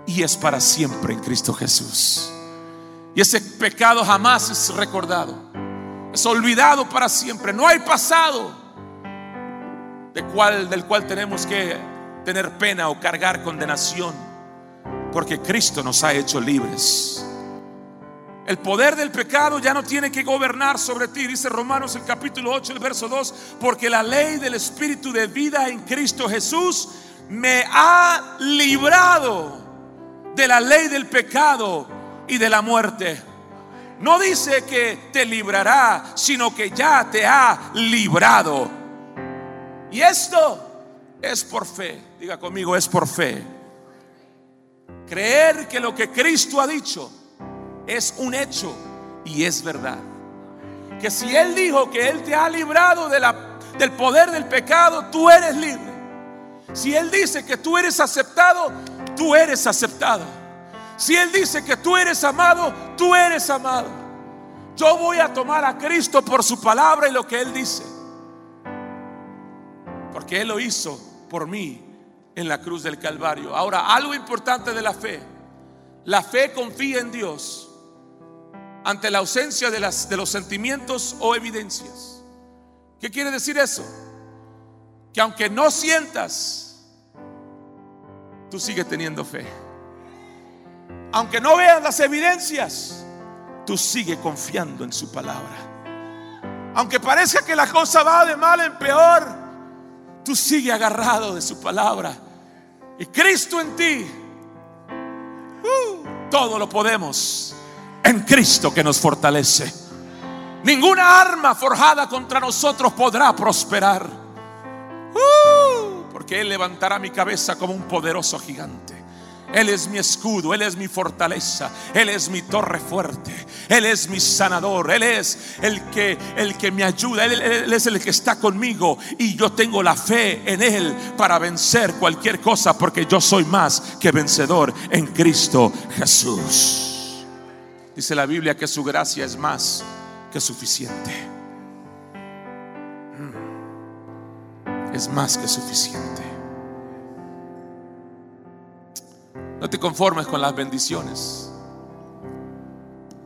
y es para siempre en Cristo Jesús. Y ese pecado jamás es recordado. Es olvidado para siempre. No hay pasado de cual, del cual tenemos que tener pena o cargar condenación. Porque Cristo nos ha hecho libres. El poder del pecado ya no tiene que gobernar sobre ti, dice Romanos el capítulo 8, el verso 2, porque la ley del Espíritu de vida en Cristo Jesús me ha librado de la ley del pecado y de la muerte. No dice que te librará, sino que ya te ha librado. Y esto es por fe. Diga conmigo, es por fe. Creer que lo que Cristo ha dicho es un hecho y es verdad. Que si Él dijo que Él te ha librado del poder del pecado, tú eres libre. Si Él dice que tú eres aceptado, tú eres aceptado. Si Él dice que tú eres amado, tú eres amado. Yo voy a tomar a Cristo por su palabra y lo que Él dice. Porque Él lo hizo por mí en la cruz del Calvario. Ahora, algo importante de la fe. La fe confía en Dios ante la ausencia de, las, de los sentimientos o evidencias. ¿Qué quiere decir eso? Que aunque no sientas, tú sigues teniendo fe. Aunque no veas las evidencias, tú sigues confiando en su palabra. Aunque parezca que la cosa va de mal en peor, tú sigues agarrado de su palabra. Y Cristo en ti, uh, todo lo podemos en Cristo que nos fortalece. Ninguna arma forjada contra nosotros podrá prosperar. Uh, porque Él levantará mi cabeza como un poderoso gigante. Él es mi escudo, Él es mi fortaleza, Él es mi torre fuerte, Él es mi sanador, Él es el que, el que me ayuda, él, él, es el que está conmigo y yo tengo la fe en Él para vencer cualquier cosa porque yo soy más que vencedor en Cristo Jesús. Dice la Biblia que su gracia es más que suficiente. Mm. Es más que suficiente. No te conformes con las bendiciones.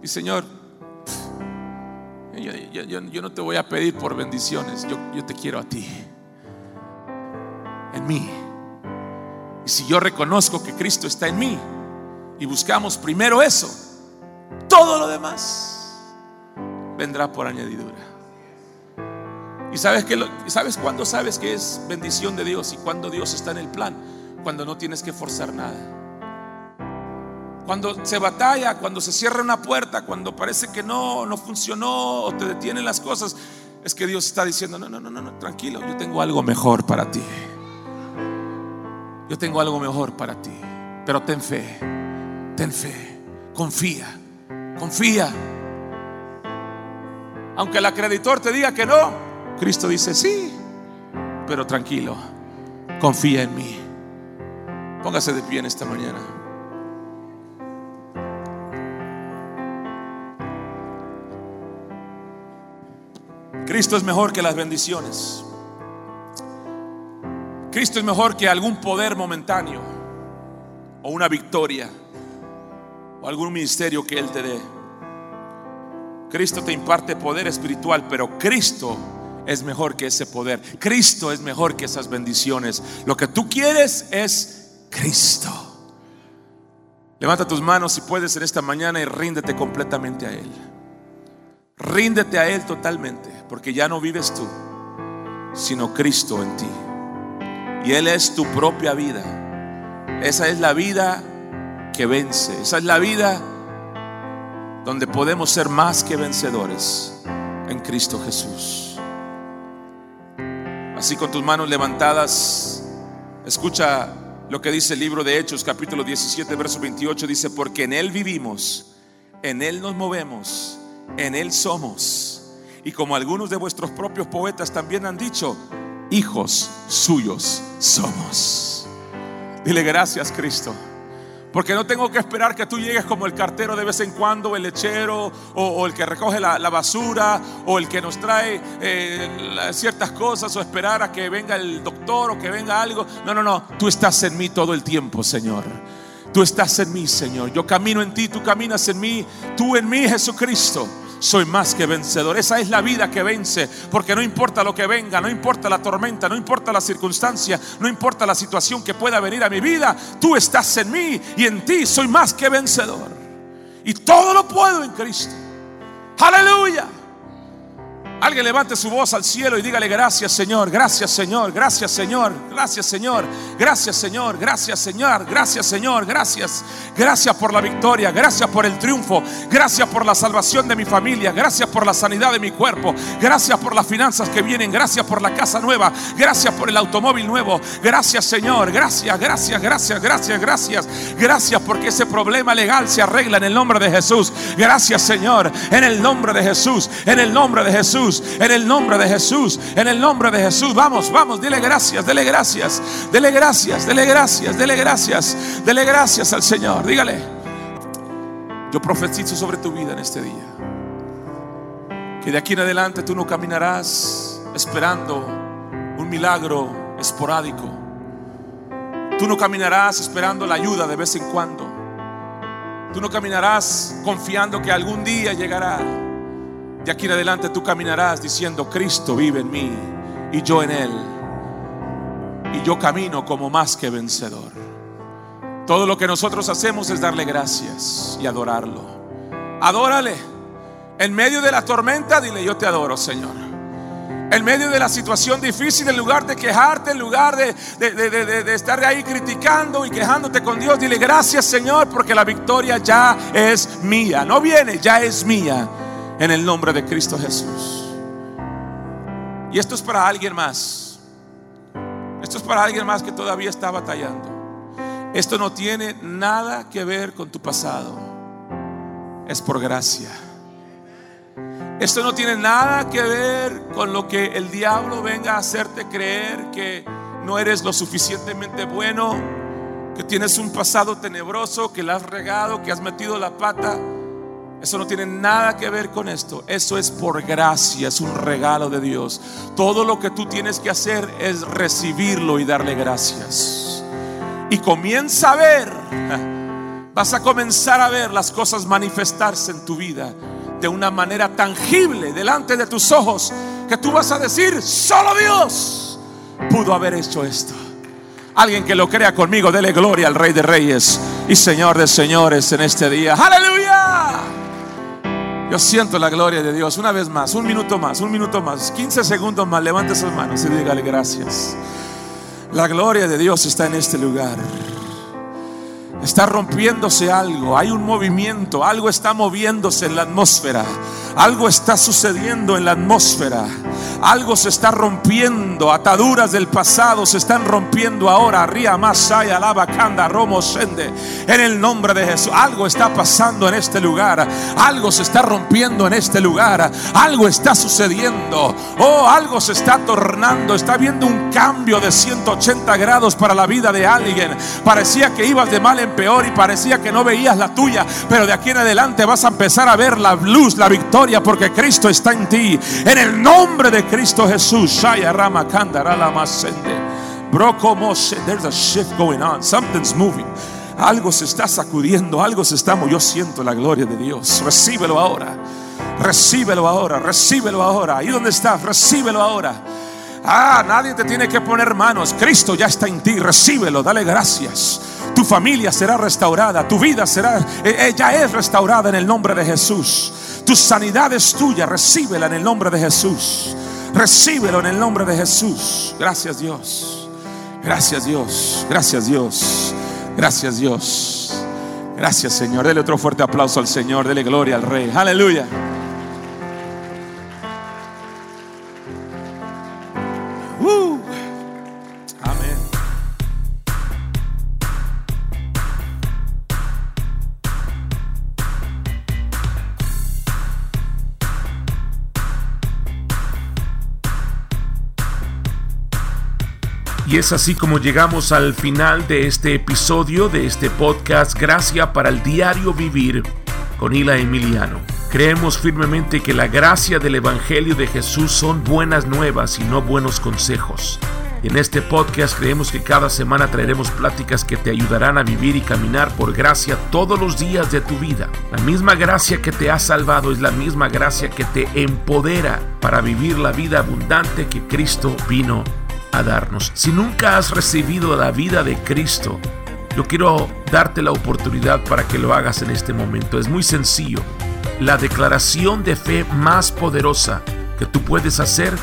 Y Señor, yo, no te voy a pedir por bendiciones, yo, yo te quiero a ti, en mí. Y si yo reconozco que Cristo está en mí y buscamos primero eso, todo lo demás vendrá por añadidura. ¿Y sabes, que sabes cuándo sabes que es bendición de Dios y cuando Dios está en el plan? Cuando no tienes que forzar nada. Cuando se batalla, cuando se cierra una puerta, cuando parece que no, no funcionó o te detienen las cosas, es que Dios está diciendo, no, no, no, no, tranquilo, yo tengo algo mejor para ti. Yo tengo algo mejor para ti. Pero ten fe, ten fe, confía. Confía. Aunque el acreditor te diga que no, Cristo dice sí, pero tranquilo, confía en mí. Póngase de pie en esta mañana. Cristo es mejor que las bendiciones. Cristo es mejor que algún poder momentáneo o una victoria o algún ministerio que Él te dé. Cristo te imparte poder espiritual, pero Cristo es mejor que ese poder. Cristo es mejor que esas bendiciones. Lo que tú quieres es Cristo. Levanta tus manos si puedes en esta mañana y ríndete completamente a Él. Ríndete a Él totalmente, porque ya no vives tú, sino Cristo en ti. Y Él es tu propia vida. Esa es la vida que vence. Esa es la vida donde podemos ser más que vencedores en Cristo Jesús. Así con tus manos levantadas, escucha lo que dice el libro de Hechos, capítulo 17, verso 28, dice, porque en Él vivimos, en Él nos movemos, en Él somos. Y como algunos de vuestros propios poetas también han dicho, hijos suyos somos. Dile gracias, Cristo. Porque no tengo que esperar que tú llegues como el cartero de vez en cuando, el lechero, o, el que recoge la, basura, o el que nos trae eh, ciertas cosas, o esperar a que venga el doctor o que venga algo. No, no, no. Tú estás en mí todo el tiempo, Señor. Tú estás en mí, Señor. Yo camino en ti, tú caminas en mí. Tú en mí, Jesucristo. Soy más que vencedor. Esa es la vida que vence. Porque no importa lo que venga, no importa la tormenta, no importa la circunstancia, no importa la situación que pueda venir a mi vida. Tú estás en mí y en ti soy más que vencedor. Y todo lo puedo en Cristo. Aleluya. Alguien levante su voz al cielo y dígale gracias Señor, gracias Señor, gracias Señor, gracias Señor, gracias Señor, gracias Señor, gracias Señor, gracias. Gracias por la victoria, gracias por el triunfo, gracias por la salvación de mi familia, gracias por la sanidad de mi cuerpo, gracias por las finanzas que vienen, gracias por la casa nueva, gracias por el automóvil nuevo, gracias Señor, gracias, gracias, gracias, gracias, gracias, gracias porque ese problema legal se arregla en el nombre de Jesús. Gracias Señor, en el nombre de Jesús, en el nombre de Jesús en el nombre de Jesús, en el nombre de Jesús. Vamos, vamos, dile gracias, dele gracias, dele gracias, dele gracias, dele gracias, dele gracias al Señor. Dígale, yo profetizo sobre tu vida en este día. Que de aquí en adelante tú no caminarás esperando un milagro esporádico. Tú no caminarás esperando la ayuda de vez en cuando. Tú no caminarás confiando que algún día llegará. De aquí en adelante tú caminarás diciendo, Cristo vive en mí y yo en Él. Y yo camino como más que vencedor. Todo lo que nosotros hacemos es darle gracias y adorarlo. Adórale. En medio de la tormenta, dile, yo te adoro, Señor. En medio de la situación difícil, en lugar de quejarte, en lugar de, de, estar ahí criticando y quejándote con Dios, dile gracias Señor porque la victoria ya es mía. No viene, ya es mía en el nombre de Cristo Jesús. Y esto es para alguien más. Esto es para alguien más que todavía está batallando. Esto no tiene nada que ver con tu pasado. Es por gracia. Esto no tiene nada que ver con lo que el diablo venga a hacerte creer que no eres lo suficientemente bueno, que tienes un pasado tenebroso, que la has regado, que has metido la pata. Eso no tiene nada que ver con esto. Eso es por gracia, es un regalo de Dios. Todo lo que tú tienes que hacer es recibirlo y darle gracias. Y comienza a ver, vas a comenzar a ver las cosas manifestarse en tu vida de una manera tangible delante de tus ojos, que tú vas a decir, solo Dios pudo haber hecho esto. Alguien que lo crea conmigo, dele gloria al Rey de Reyes y Señor de Señores en este día. Aleluya. Yo siento la gloria de Dios. Una vez más, un minuto más, un minuto más, 15 segundos más. Levante sus manos y dígale gracias. La gloria de Dios está en este lugar. Está rompiéndose algo, hay un movimiento, algo está moviéndose en la atmósfera, algo está sucediendo en la atmósfera. Algo se está rompiendo, ataduras del pasado se están rompiendo ahora. Ría Masaya, Lava Kanda, Romo Sende. En el nombre de Jesús, algo está pasando en este lugar. Algo se está rompiendo en este lugar. Algo está sucediendo. Oh, algo se está tornando. Está viendo un cambio de 180 grados para la vida de alguien. Parecía que ibas de mal peor y parecía que no veías la tuya. Pero de aquí en adelante vas a empezar a ver la luz, la victoria, porque Cristo está en ti. En el nombre de Cristo Jesús. There's a shift going on. Something's moving. Algo se está sacudiendo, algo se está Yo siento la gloria de Dios. Recíbelo ahora. Recíbelo ahora, recíbelo ahora. ¿Y dónde estás? Recíbelo ahora. Ah, nadie te tiene que poner manos. Cristo ya está en ti. Recíbelo, dale gracias. Tu familia será restaurada. Tu vida será, eh, eh, ya es restaurada en el nombre de Jesús. Tu sanidad es tuya. Recíbela en el nombre de Jesús. Recíbelo en el nombre de Jesús. Gracias Dios. Gracias Dios. Gracias Dios. Gracias Dios. Gracias Señor. Dele otro fuerte aplauso al Señor. Dele gloria al Rey. Aleluya. Y es así como llegamos al final de este episodio de este podcast Gracia para el Diario Vivir con Hila Emiliano. Creemos firmemente que la gracia del Evangelio de Jesús son buenas nuevas y no buenos consejos. En este podcast creemos que cada semana traeremos pláticas que te ayudarán a vivir y caminar por gracia todos los días de tu vida. La misma gracia que te ha salvado es la misma gracia que te empodera para vivir la vida abundante que Cristo vino darnos. Si nunca has recibido la vida de Cristo, yo quiero darte la oportunidad para que lo hagas en este momento. Es muy sencillo. La declaración de fe más poderosa que tú puedes hacer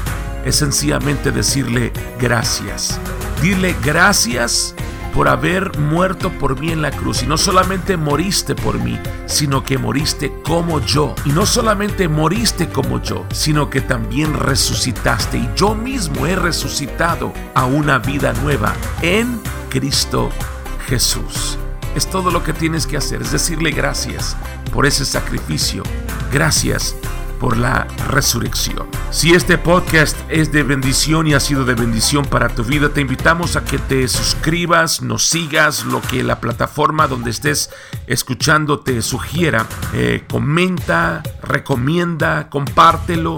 es sencillamente decirle gracias. Dile gracias por haber muerto por mí en la cruz. Y no solamente moriste por mí, sino que moriste como yo. Y no solamente moriste como yo, sino que también resucitaste. Y yo mismo he resucitado a una vida nueva en Cristo Jesús. Es todo lo que tienes que hacer, es decirle gracias por ese sacrificio. Gracias por la resurrección. Si este podcast es de bendición y ha sido de bendición para tu vida, te invitamos a que te suscribas, nos sigas, lo que la plataforma donde estés escuchando te sugiera. Eh, comenta, recomienda, compártelo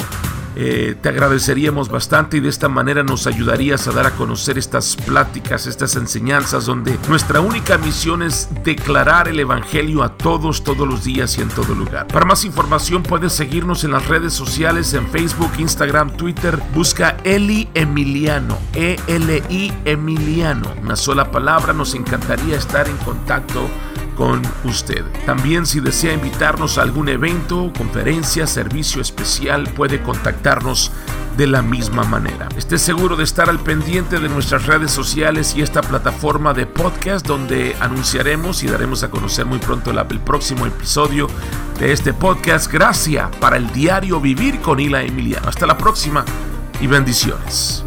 eh, te agradeceríamos bastante y de esta manera nos ayudarías a dar a conocer estas pláticas, estas enseñanzas donde nuestra única misión es declarar el Evangelio a todos, todos los días y en todo lugar. Para más información puedes seguirnos en las redes sociales, en Facebook, Instagram, Twitter. Busca Eli Emiliano, E-L-I Emiliano. Una sola palabra, nos encantaría estar en contacto con usted. También si desea invitarnos a algún evento, conferencia, servicio especial, puede de la misma manera. Esté seguro de estar al pendiente de nuestras redes sociales y esta plataforma de podcast donde anunciaremos y daremos a conocer muy pronto el, próximo episodio de este podcast. Gracias para el diario Vivir con Hila Emiliano. Hasta la próxima y bendiciones.